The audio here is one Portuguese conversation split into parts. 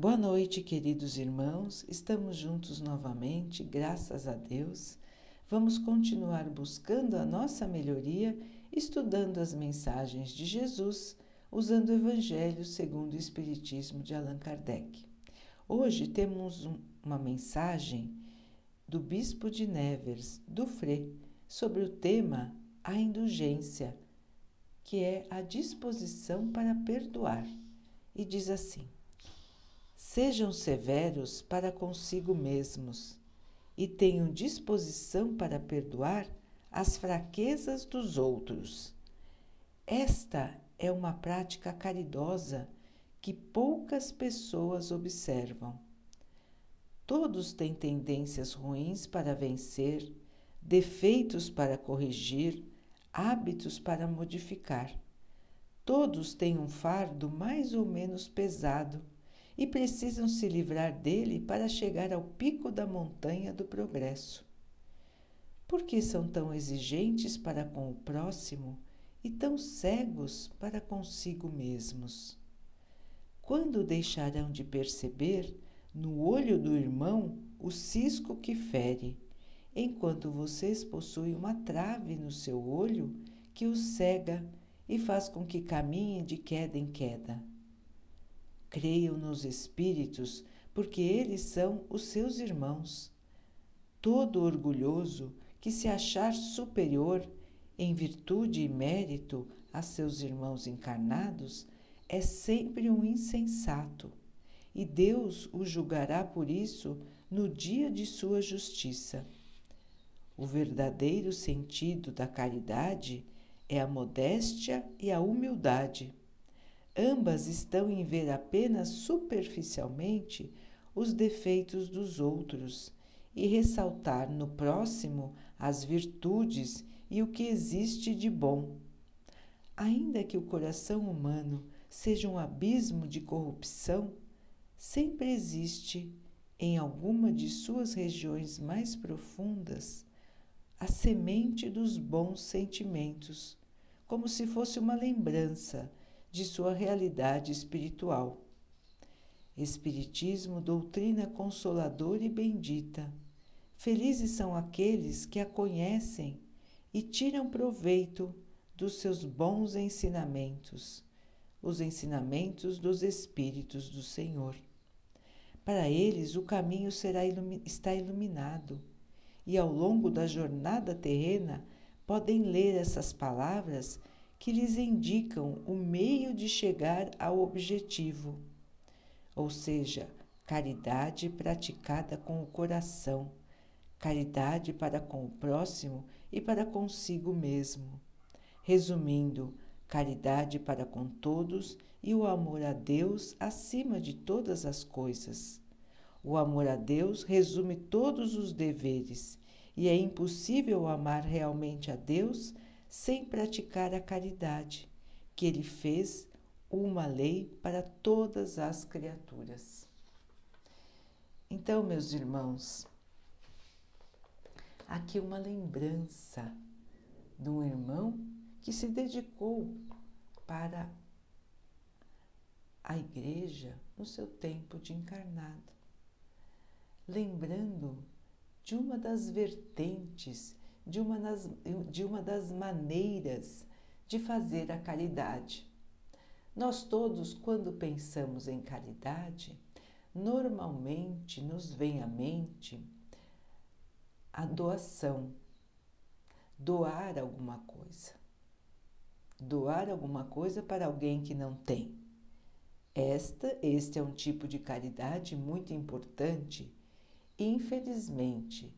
Boa noite, queridos irmãos. Estamos juntos novamente, graças a Deus. Vamos continuar buscando a nossa melhoria, estudando as mensagens de Jesus, usando o Evangelho segundo o Espiritismo de Allan Kardec. Hoje temos um, uma mensagem do Bispo de Nevers, do sobre o tema a indulgência, que é a disposição para perdoar. E diz assim: Sejam severos para consigo mesmos e tenham disposição para perdoar as fraquezas dos outros. Esta é uma prática caridosa que poucas pessoas observam. Todos têm tendências ruins para vencer, defeitos para corrigir, hábitos para modificar. Todos têm um fardo mais ou menos pesado e precisam se livrar dele para chegar ao pico da montanha do progresso. Por que são tão exigentes para com o próximo e tão cegos para consigo mesmos? Quando deixarão de perceber no olho do irmão o cisco que fere, enquanto vocês possuem uma trave no seu olho que o cega e faz com que caminhe de queda em queda? Creiam nos espíritos, porque eles são os seus irmãos. Todo orgulhoso que se achar superior em virtude e mérito a seus irmãos encarnados é sempre um insensato, e Deus o julgará por isso no dia de sua justiça. O verdadeiro sentido da caridade é a modéstia e a humildade Ambas estão em ver apenas superficialmente os defeitos dos outros e ressaltar no próximo as virtudes e o que existe de bom. Ainda que o coração humano seja um abismo de corrupção, sempre existe, em alguma de suas regiões mais profundas, a semente dos bons sentimentos, como se fosse uma lembrança de sua realidade espiritual. Espiritismo, doutrina consoladora e bendita. Felizes são aqueles que a conhecem e tiram proveito dos seus bons ensinamentos, os ensinamentos dos Espíritos do Senhor. Para eles, o caminho será ilumi está iluminado, e ao longo da jornada terrena podem ler essas palavras que lhes indicam o meio de chegar ao objetivo, ou seja, caridade praticada com o coração, caridade para com o próximo e para consigo mesmo. Resumindo, caridade para com todos e o amor a Deus acima de todas as coisas. O amor a Deus resume todos os deveres, e é impossível amar realmente a Deus sem praticar a caridade, que ele fez uma lei para todas as criaturas. Então, meus irmãos, aqui uma lembrança de um irmão que se dedicou para a igreja no seu tempo de encarnado, lembrando de uma das vertentes de uma das, de uma das maneiras de fazer a caridade. Nós todos, quando pensamos em caridade, normalmente nos vem à mente a doação, doar alguma coisa. Doar alguma coisa para alguém que não tem. Esta, este é um tipo de caridade muito importante. Infelizmente,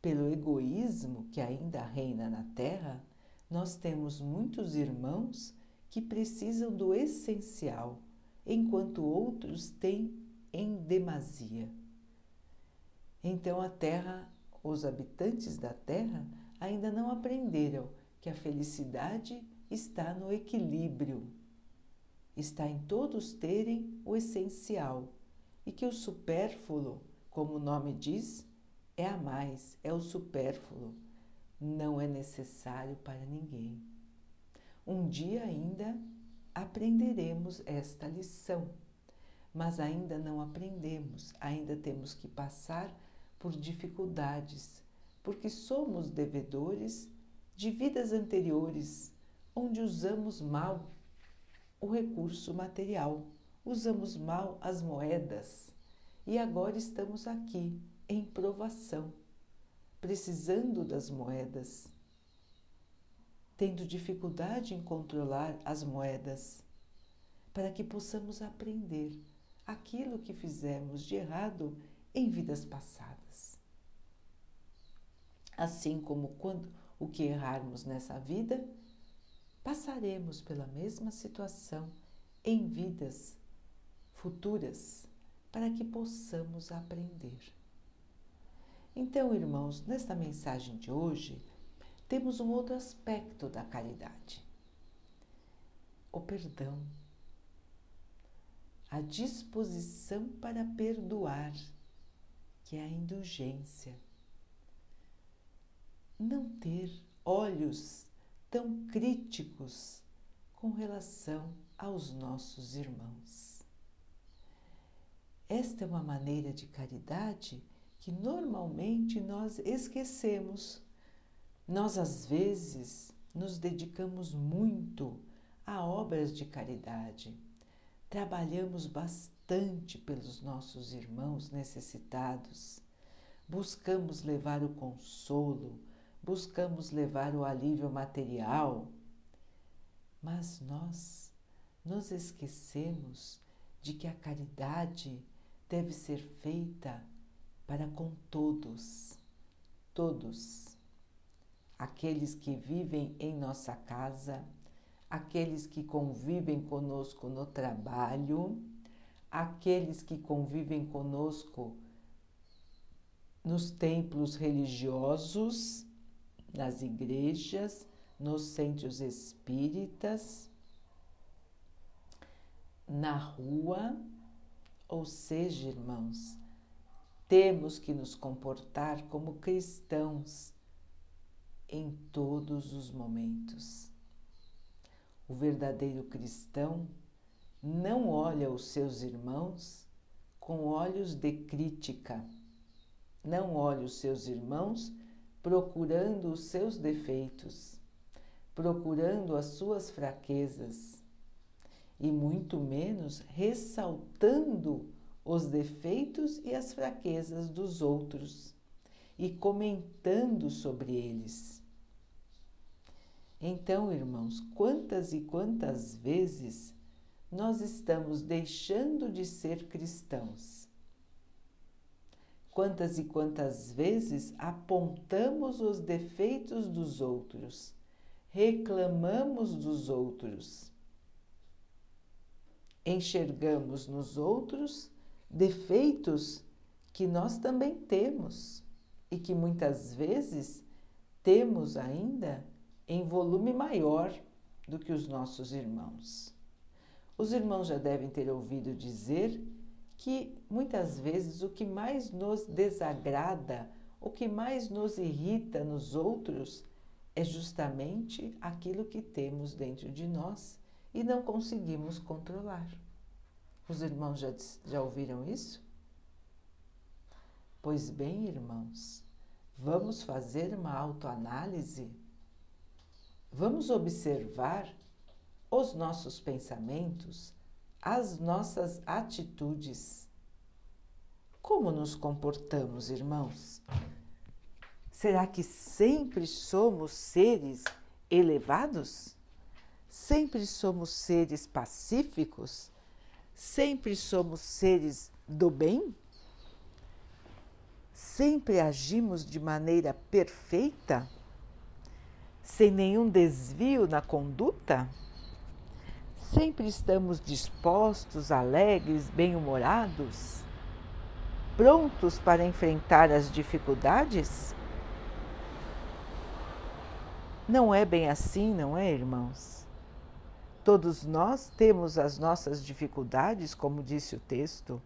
pelo egoísmo que ainda reina na Terra, nós temos muitos irmãos que precisam do essencial, enquanto outros têm em demasia. Então a Terra, os habitantes da Terra ainda não aprenderam que a felicidade está no equilíbrio, está em todos terem o essencial e que o supérfluo, como o nome diz, é a mais, é o supérfluo, não é necessário para ninguém. Um dia ainda aprenderemos esta lição, mas ainda não aprendemos, ainda temos que passar por dificuldades, porque somos devedores de vidas anteriores, onde usamos mal o recurso material, usamos mal as moedas e agora estamos aqui em provação, precisando das moedas, tendo dificuldade em controlar as moedas, para que possamos aprender aquilo que fizemos de errado em vidas passadas. Assim como quando o que errarmos nessa vida, passaremos pela mesma situação em vidas futuras para que possamos aprender. Então, irmãos, nesta mensagem de hoje, temos um outro aspecto da caridade: o perdão, a disposição para perdoar, que é a indulgência. Não ter olhos tão críticos com relação aos nossos irmãos. Esta é uma maneira de caridade que normalmente nós esquecemos. Nós, às vezes, nos dedicamos muito a obras de caridade, trabalhamos bastante pelos nossos irmãos necessitados, buscamos levar o consolo, buscamos levar o alívio material, mas nós nos esquecemos de que a caridade deve ser feita para com todos, todos, aqueles que vivem em nossa casa, aqueles que convivem conosco no trabalho, aqueles que convivem conosco nos templos religiosos, nas igrejas, nos centros espíritas, na rua, ou seja, irmãos, temos que nos comportar como cristãos em todos os momentos. O verdadeiro cristão não olha os seus irmãos com olhos de crítica, não olha os seus irmãos procurando os seus defeitos, procurando as suas fraquezas e muito menos ressaltando os defeitos e as fraquezas dos outros e comentando sobre eles. Então, irmãos, quantas e quantas vezes nós estamos deixando de ser cristãos? Quantas e quantas vezes apontamos os defeitos dos outros, reclamamos dos outros, enxergamos nos outros defeitos que nós também temos e que muitas vezes temos ainda em volume maior do que os nossos irmãos. Os irmãos já devem ter ouvido dizer que muitas vezes o que mais nos desagrada, o que mais nos irrita nos outros é justamente aquilo que temos dentro de nós e não conseguimos controlar. Os irmãos já, já ouviram isso? Pois bem, irmãos, vamos fazer uma autoanálise? Vamos observar os nossos pensamentos, as nossas atitudes. Como nos comportamos, irmãos? Será que sempre somos seres elevados? Sempre somos seres pacíficos? Sempre somos seres do bem? Sempre agimos de maneira perfeita? Sem nenhum desvio na conduta? Sempre estamos dispostos, alegres, bem-humorados? Prontos para enfrentar as dificuldades? Não é bem assim, não é, irmãos? Todos nós temos as nossas dificuldades, como disse o texto,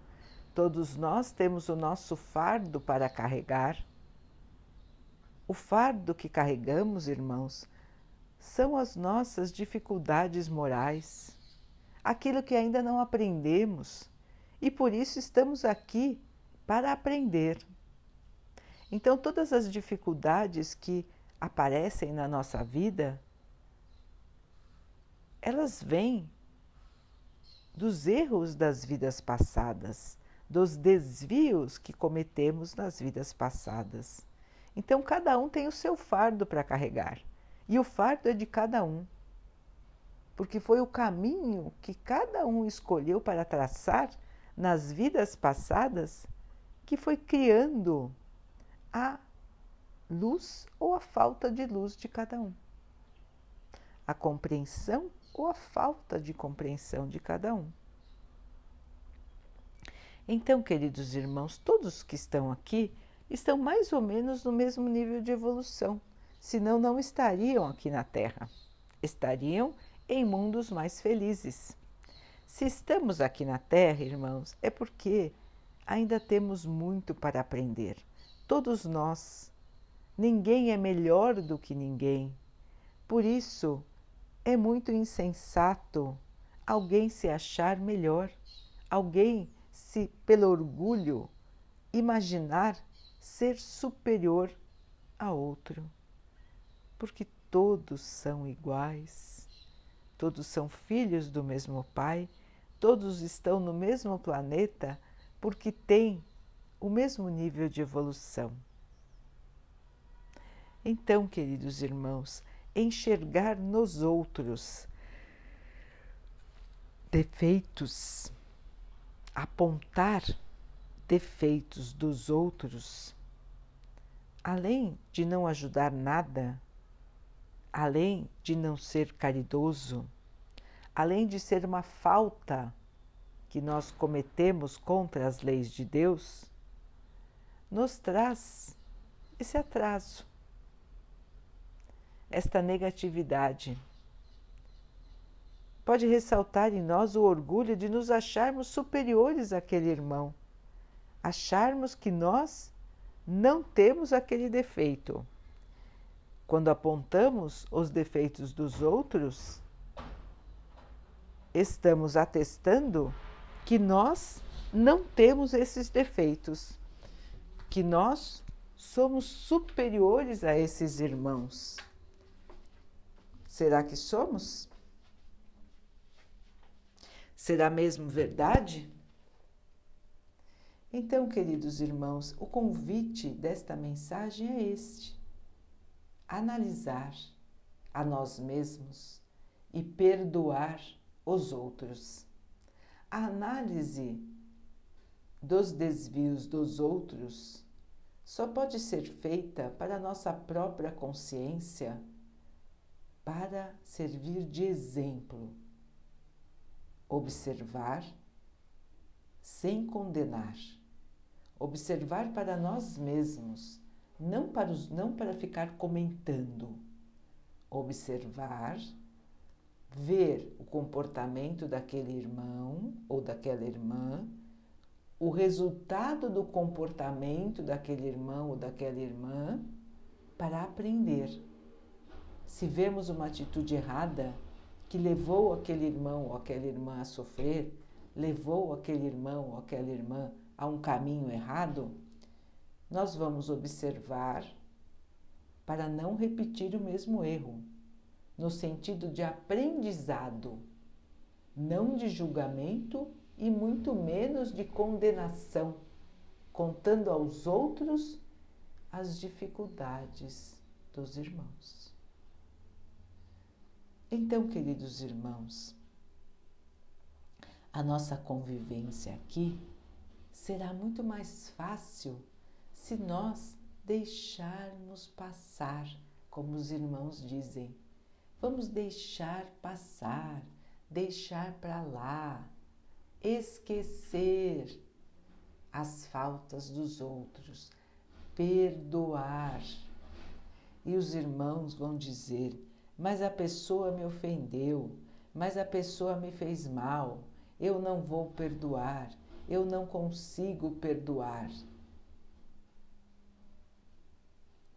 todos nós temos o nosso fardo para carregar. O fardo que carregamos, irmãos, são as nossas dificuldades morais, aquilo que ainda não aprendemos e por isso estamos aqui para aprender. Então, todas as dificuldades que aparecem na nossa vida, elas vêm dos erros das vidas passadas, dos desvios que cometemos nas vidas passadas. Então, cada um tem o seu fardo para carregar, e o fardo é de cada um, porque foi o caminho que cada um escolheu para traçar nas vidas passadas que foi criando a luz ou a falta de luz de cada um, a compreensão ou a falta de compreensão de cada um. Então, queridos irmãos, todos que estão aqui estão mais ou menos no mesmo nível de evolução, senão não estariam aqui na Terra, estariam em mundos mais felizes. Se estamos aqui na Terra, irmãos, é porque ainda temos muito para aprender. Todos nós. Ninguém é melhor do que ninguém. Por isso, é muito insensato alguém se achar melhor, alguém se, pelo orgulho, imaginar ser superior a outro. Porque todos são iguais, todos são filhos do mesmo Pai, todos estão no mesmo planeta porque têm o mesmo nível de evolução. Então, queridos irmãos, enxergar nos outros defeitos, apontar defeitos dos outros, além de não ajudar nada, além de não ser caridoso, além de ser uma falta que nós cometemos contra as leis de Deus, nos traz esse atraso esta negatividade. Pode ressaltar em nós o orgulho de nos acharmos superiores àquele irmão, acharmos que nós não temos aquele defeito. Quando apontamos os defeitos dos outros, estamos atestando que nós não temos esses defeitos, que nós somos superiores a esses irmãos. Será que somos? Será mesmo verdade? Então, queridos irmãos, o convite desta mensagem é este: analisar a nós mesmos e perdoar os outros. A análise dos desvios dos outros só pode ser feita para nossa própria consciência para servir de exemplo. Observar sem condenar. Observar para nós mesmos, não para, os, não para ficar comentando. Observar, ver o comportamento daquele irmão ou daquela irmã, o resultado do comportamento daquele irmão ou daquela irmã, para aprender se vemos uma atitude errada que levou aquele irmão ou aquela irmã a sofrer, levou aquele irmão ou aquela irmã a um caminho errado, nós vamos observar para não repetir o mesmo erro, no sentido de aprendizado, não de julgamento e muito menos de condenação, contando aos outros as dificuldades dos irmãos. Então, queridos irmãos, a nossa convivência aqui será muito mais fácil se nós deixarmos passar, como os irmãos dizem. Vamos deixar passar, deixar para lá, esquecer as faltas dos outros, perdoar. E os irmãos vão dizer: mas a pessoa me ofendeu, mas a pessoa me fez mal, eu não vou perdoar, eu não consigo perdoar.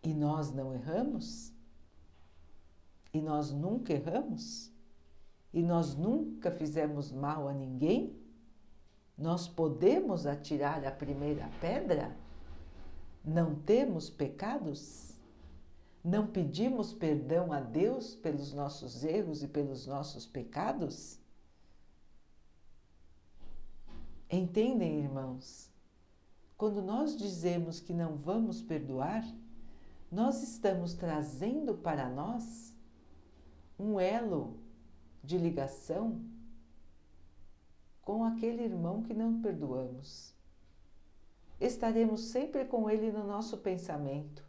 E nós não erramos? E nós nunca erramos? E nós nunca fizemos mal a ninguém? Nós podemos atirar a primeira pedra? Não temos pecados? Não pedimos perdão a Deus pelos nossos erros e pelos nossos pecados? Entendem, irmãos? Quando nós dizemos que não vamos perdoar, nós estamos trazendo para nós um elo de ligação com aquele irmão que não perdoamos. Estaremos sempre com ele no nosso pensamento.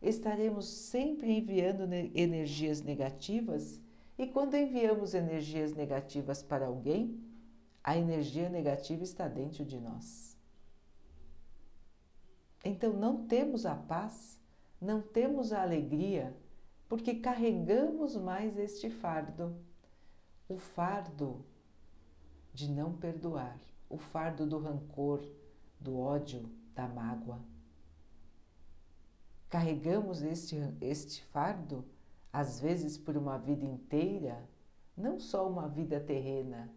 Estaremos sempre enviando energias negativas e quando enviamos energias negativas para alguém, a energia negativa está dentro de nós. Então não temos a paz, não temos a alegria, porque carregamos mais este fardo, o fardo de não perdoar, o fardo do rancor, do ódio, da mágoa. Carregamos este, este fardo, às vezes por uma vida inteira, não só uma vida terrena.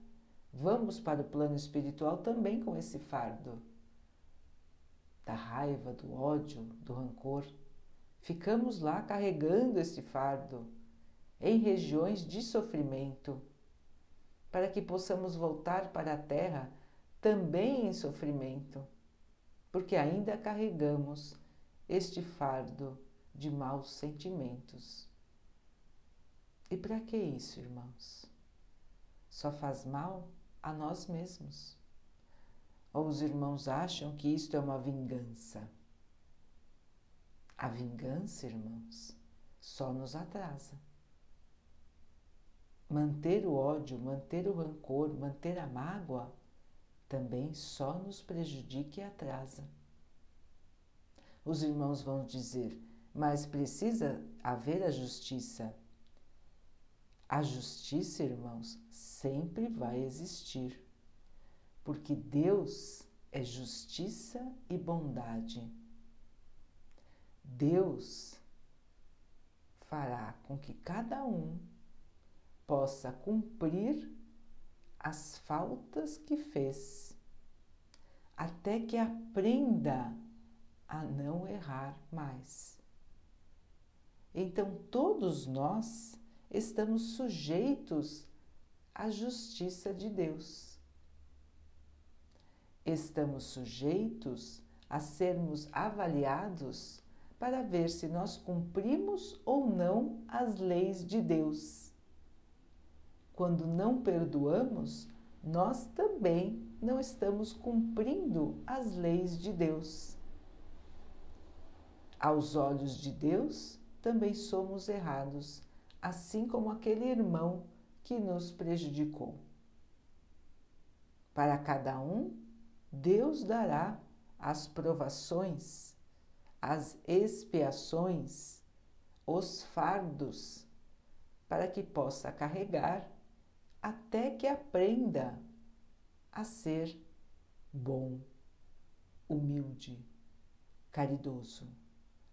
Vamos para o plano espiritual também com esse fardo da raiva, do ódio, do rancor. Ficamos lá carregando esse fardo em regiões de sofrimento para que possamos voltar para a terra também em sofrimento, porque ainda carregamos este fardo de maus sentimentos. E para que isso, irmãos? Só faz mal a nós mesmos. Ou os irmãos acham que isto é uma vingança? A vingança, irmãos, só nos atrasa manter o ódio, manter o rancor, manter a mágoa, também só nos prejudica e atrasa. Os irmãos vão dizer, mas precisa haver a justiça. A justiça, irmãos, sempre vai existir, porque Deus é justiça e bondade. Deus fará com que cada um possa cumprir as faltas que fez, até que aprenda a não errar mais. Então, todos nós estamos sujeitos à justiça de Deus. Estamos sujeitos a sermos avaliados para ver se nós cumprimos ou não as leis de Deus quando não perdoamos, nós também não estamos cumprindo as leis de Deus. Aos olhos de Deus, também somos errados, assim como aquele irmão que nos prejudicou. Para cada um, Deus dará as provações, as expiações, os fardos, para que possa carregar até que aprenda a ser bom, humilde, caridoso,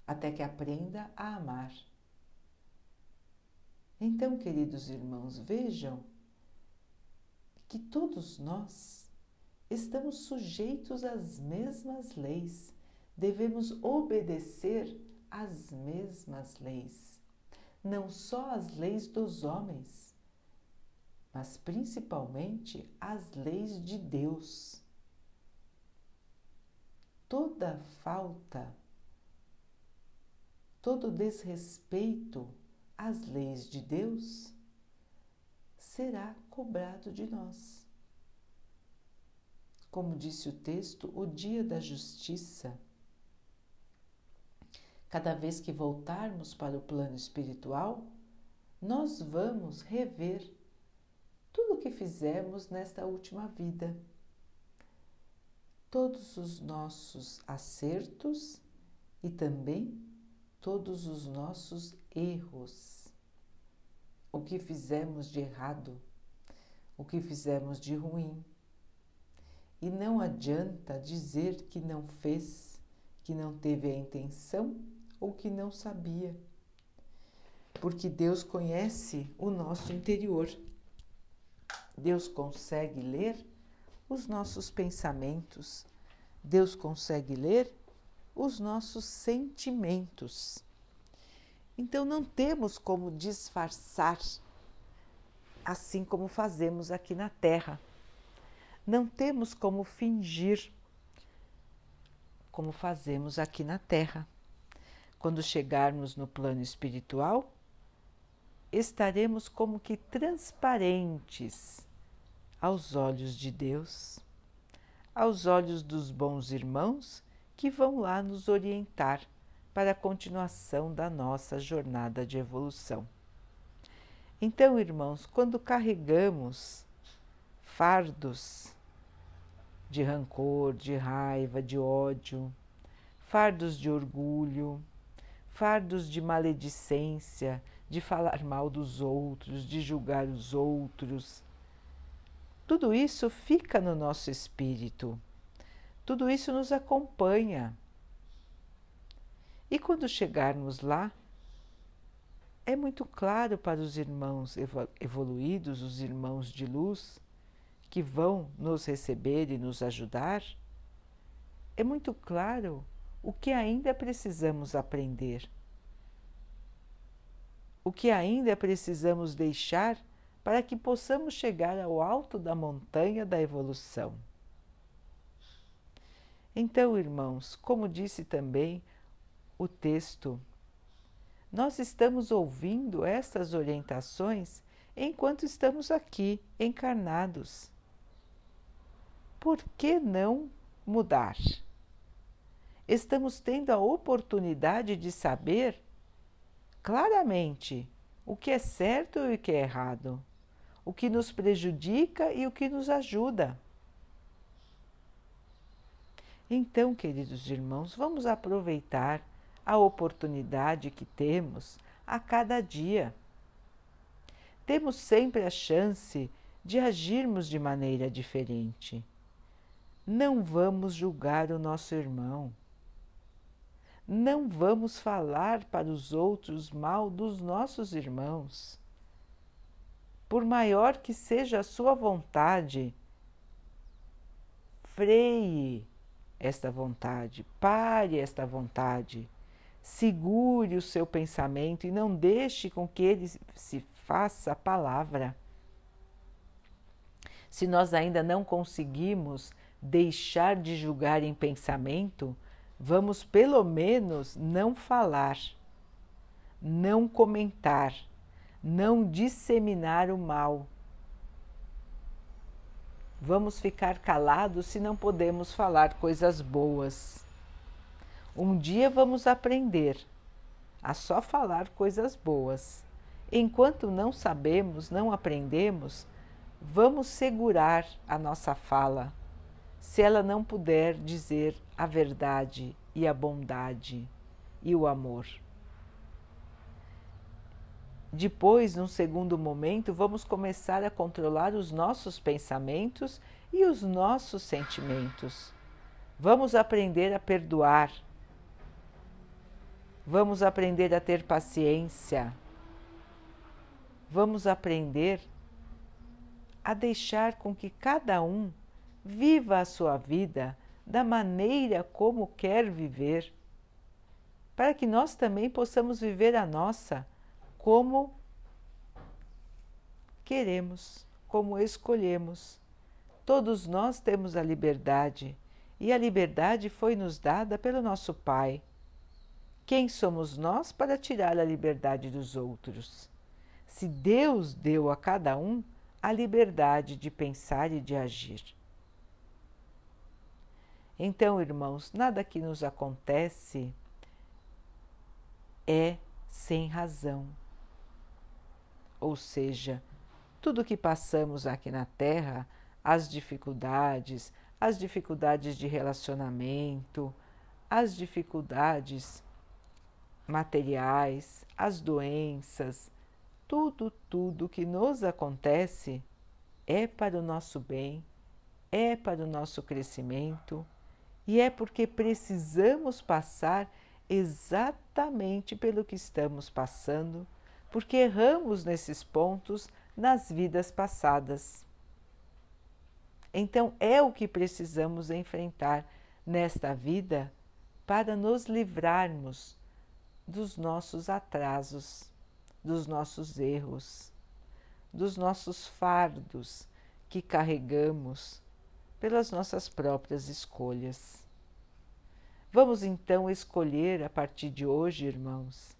até que aprenda a amar. Então, queridos irmãos, vejam que todos nós estamos sujeitos às mesmas leis, devemos obedecer às mesmas leis, não só as leis dos homens, mas principalmente as leis de Deus. Toda falta, todo desrespeito às leis de Deus será cobrado de nós. Como disse o texto, o dia da justiça. Cada vez que voltarmos para o plano espiritual, nós vamos rever tudo o que fizemos nesta última vida. Todos os nossos acertos e também todos os nossos erros. O que fizemos de errado, o que fizemos de ruim. E não adianta dizer que não fez, que não teve a intenção ou que não sabia, porque Deus conhece o nosso interior. Deus consegue ler os nossos pensamentos, Deus consegue ler os nossos sentimentos. Então não temos como disfarçar assim como fazemos aqui na Terra. Não temos como fingir como fazemos aqui na Terra. Quando chegarmos no plano espiritual, estaremos como que transparentes aos olhos de Deus, aos olhos dos bons irmãos que vão lá nos orientar para a continuação da nossa jornada de evolução. Então, irmãos, quando carregamos fardos de rancor, de raiva, de ódio, fardos de orgulho, fardos de maledicência, de falar mal dos outros, de julgar os outros. Tudo isso fica no nosso espírito, tudo isso nos acompanha. E quando chegarmos lá, é muito claro para os irmãos evoluídos, os irmãos de luz, que vão nos receber e nos ajudar, é muito claro o que ainda precisamos aprender, o que ainda precisamos deixar para que possamos chegar ao alto da montanha da evolução. Então, irmãos, como disse também o texto nós estamos ouvindo essas orientações enquanto estamos aqui encarnados. Por que não mudar? Estamos tendo a oportunidade de saber claramente o que é certo e o que é errado, o que nos prejudica e o que nos ajuda. Então, queridos irmãos, vamos aproveitar a oportunidade que temos a cada dia. Temos sempre a chance de agirmos de maneira diferente. Não vamos julgar o nosso irmão. Não vamos falar para os outros mal dos nossos irmãos. Por maior que seja a sua vontade, freie esta vontade, pare esta vontade Segure o seu pensamento e não deixe com que ele se faça a palavra. Se nós ainda não conseguimos deixar de julgar em pensamento, vamos pelo menos não falar, não comentar, não disseminar o mal. Vamos ficar calados se não podemos falar coisas boas. Um dia vamos aprender a só falar coisas boas. Enquanto não sabemos, não aprendemos, vamos segurar a nossa fala, se ela não puder dizer a verdade e a bondade e o amor. Depois, num segundo momento, vamos começar a controlar os nossos pensamentos e os nossos sentimentos. Vamos aprender a perdoar Vamos aprender a ter paciência. Vamos aprender a deixar com que cada um viva a sua vida da maneira como quer viver, para que nós também possamos viver a nossa como queremos, como escolhemos. Todos nós temos a liberdade e a liberdade foi nos dada pelo nosso Pai. Quem somos nós para tirar a liberdade dos outros? Se Deus deu a cada um a liberdade de pensar e de agir. Então, irmãos, nada que nos acontece é sem razão. Ou seja, tudo que passamos aqui na Terra, as dificuldades, as dificuldades de relacionamento, as dificuldades materiais, as doenças, tudo, tudo que nos acontece é para o nosso bem, é para o nosso crescimento e é porque precisamos passar exatamente pelo que estamos passando, porque erramos nesses pontos nas vidas passadas. Então é o que precisamos enfrentar nesta vida para nos livrarmos dos nossos atrasos, dos nossos erros, dos nossos fardos que carregamos pelas nossas próprias escolhas. Vamos então escolher a partir de hoje, irmãos,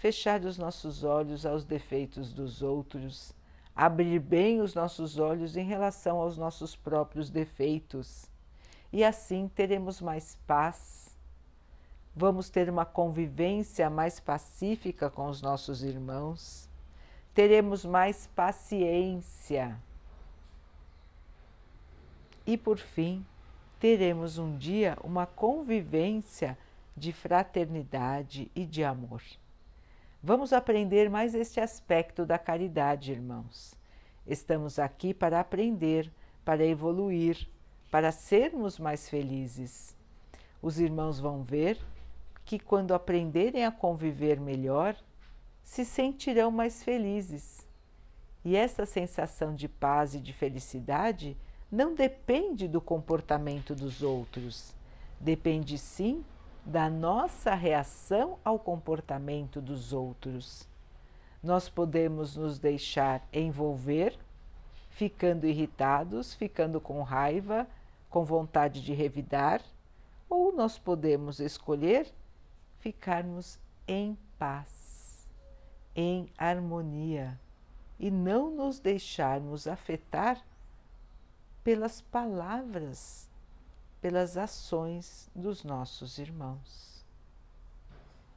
fechar os nossos olhos aos defeitos dos outros, abrir bem os nossos olhos em relação aos nossos próprios defeitos, e assim teremos mais paz vamos ter uma convivência mais pacífica com os nossos irmãos, teremos mais paciência. E por fim, teremos um dia uma convivência de fraternidade e de amor. Vamos aprender mais este aspecto da caridade, irmãos. Estamos aqui para aprender, para evoluir, para sermos mais felizes. Os irmãos vão ver que, quando aprenderem a conviver melhor, se sentirão mais felizes. E essa sensação de paz e de felicidade não depende do comportamento dos outros, depende sim da nossa reação ao comportamento dos outros. Nós podemos nos deixar envolver, ficando irritados, ficando com raiva, com vontade de revidar, ou nós podemos escolher ficarmos em paz, em harmonia e não nos deixarmos afetar pelas palavras, pelas ações dos nossos irmãos.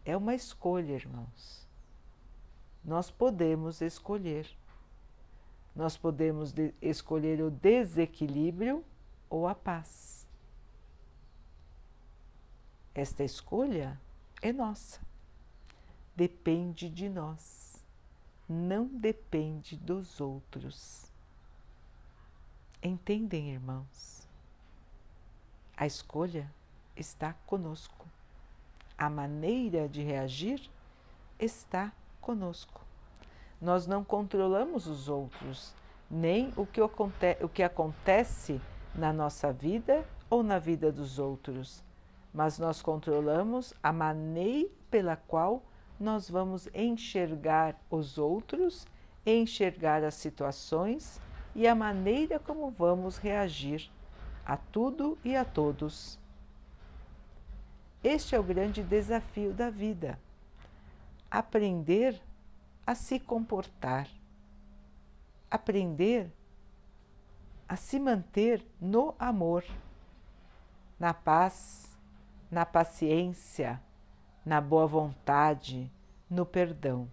É uma escolha, irmãos. Nós podemos escolher. Nós podemos escolher o desequilíbrio ou a paz. Esta escolha é nossa. Depende de nós, não depende dos outros. Entendem, irmãos? A escolha está conosco. A maneira de reagir está conosco. Nós não controlamos os outros, nem o que, o que acontece na nossa vida ou na vida dos outros mas nós controlamos a maneira pela qual nós vamos enxergar os outros, enxergar as situações e a maneira como vamos reagir a tudo e a todos. Este é o grande desafio da vida: aprender a se comportar, aprender a se manter no amor, na paz na paciência, na boa vontade, no perdão.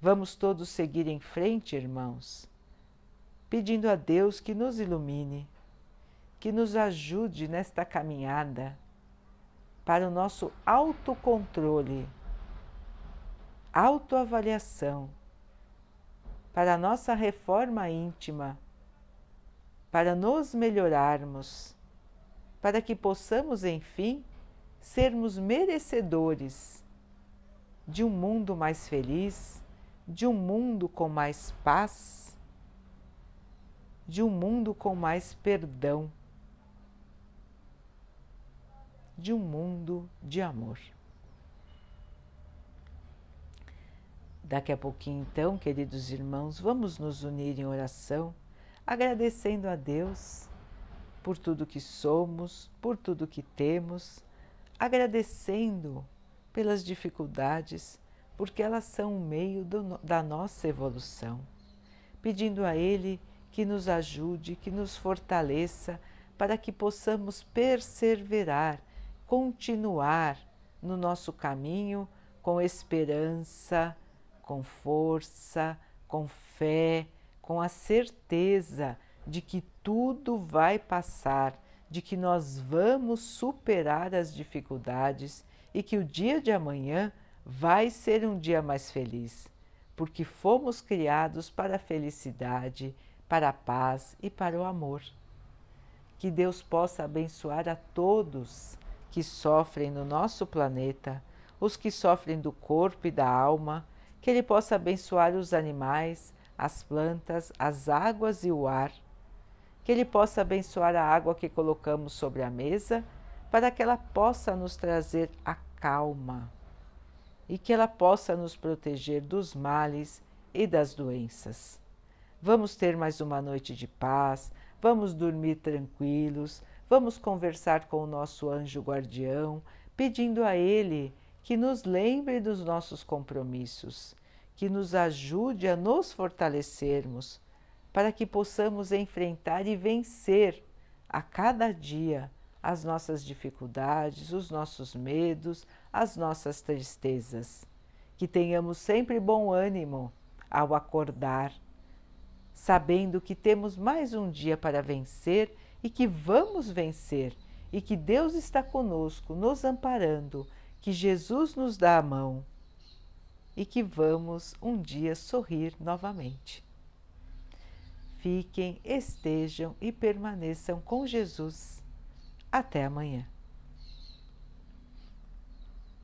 Vamos todos seguir em frente, irmãos, pedindo a Deus que nos ilumine, que nos ajude nesta caminhada para o nosso autocontrole, autoavaliação, para a nossa reforma íntima, para nos melhorarmos para que possamos, enfim, sermos merecedores de um mundo mais feliz, de um mundo com mais paz, de um mundo com mais perdão, de um mundo de amor. Daqui a pouquinho, então, queridos irmãos, vamos nos unir em oração, agradecendo a Deus por tudo que somos, por tudo que temos, agradecendo pelas dificuldades, porque elas são o meio do, da nossa evolução, pedindo a Ele que nos ajude, que nos fortaleça, para que possamos perseverar, continuar no nosso caminho com esperança, com força, com fé, com a certeza de que tudo vai passar, de que nós vamos superar as dificuldades e que o dia de amanhã vai ser um dia mais feliz, porque fomos criados para a felicidade, para a paz e para o amor. Que Deus possa abençoar a todos que sofrem no nosso planeta, os que sofrem do corpo e da alma, que Ele possa abençoar os animais, as plantas, as águas e o ar. Que Ele possa abençoar a água que colocamos sobre a mesa, para que ela possa nos trazer a calma e que ela possa nos proteger dos males e das doenças. Vamos ter mais uma noite de paz, vamos dormir tranquilos, vamos conversar com o nosso anjo guardião, pedindo a ele que nos lembre dos nossos compromissos, que nos ajude a nos fortalecermos, para que possamos enfrentar e vencer a cada dia as nossas dificuldades, os nossos medos, as nossas tristezas. Que tenhamos sempre bom ânimo ao acordar, sabendo que temos mais um dia para vencer e que vamos vencer e que Deus está conosco, nos amparando, que Jesus nos dá a mão e que vamos um dia sorrir novamente. Fiquem, estejam e permaneçam com Jesus até amanhã.